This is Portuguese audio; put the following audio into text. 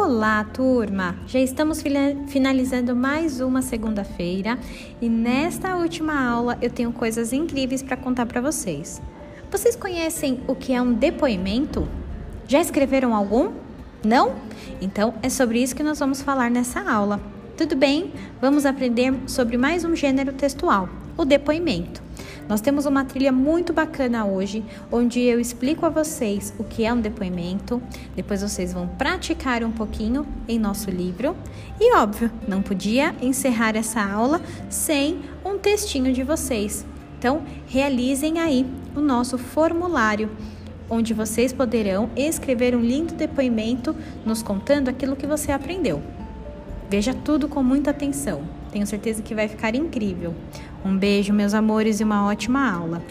Olá, turma! Já estamos finalizando mais uma segunda-feira e nesta última aula eu tenho coisas incríveis para contar para vocês. Vocês conhecem o que é um depoimento? Já escreveram algum? Não? Então é sobre isso que nós vamos falar nessa aula. Tudo bem? Vamos aprender sobre mais um gênero textual, o depoimento. Nós temos uma trilha muito bacana hoje, onde eu explico a vocês o que é um depoimento, depois vocês vão praticar um pouquinho em nosso livro. E óbvio, não podia encerrar essa aula sem um textinho de vocês. Então, realizem aí o nosso formulário onde vocês poderão escrever um lindo depoimento nos contando aquilo que você aprendeu. Veja tudo com muita atenção. Tenho certeza que vai ficar incrível. Um beijo, meus amores, e uma ótima aula.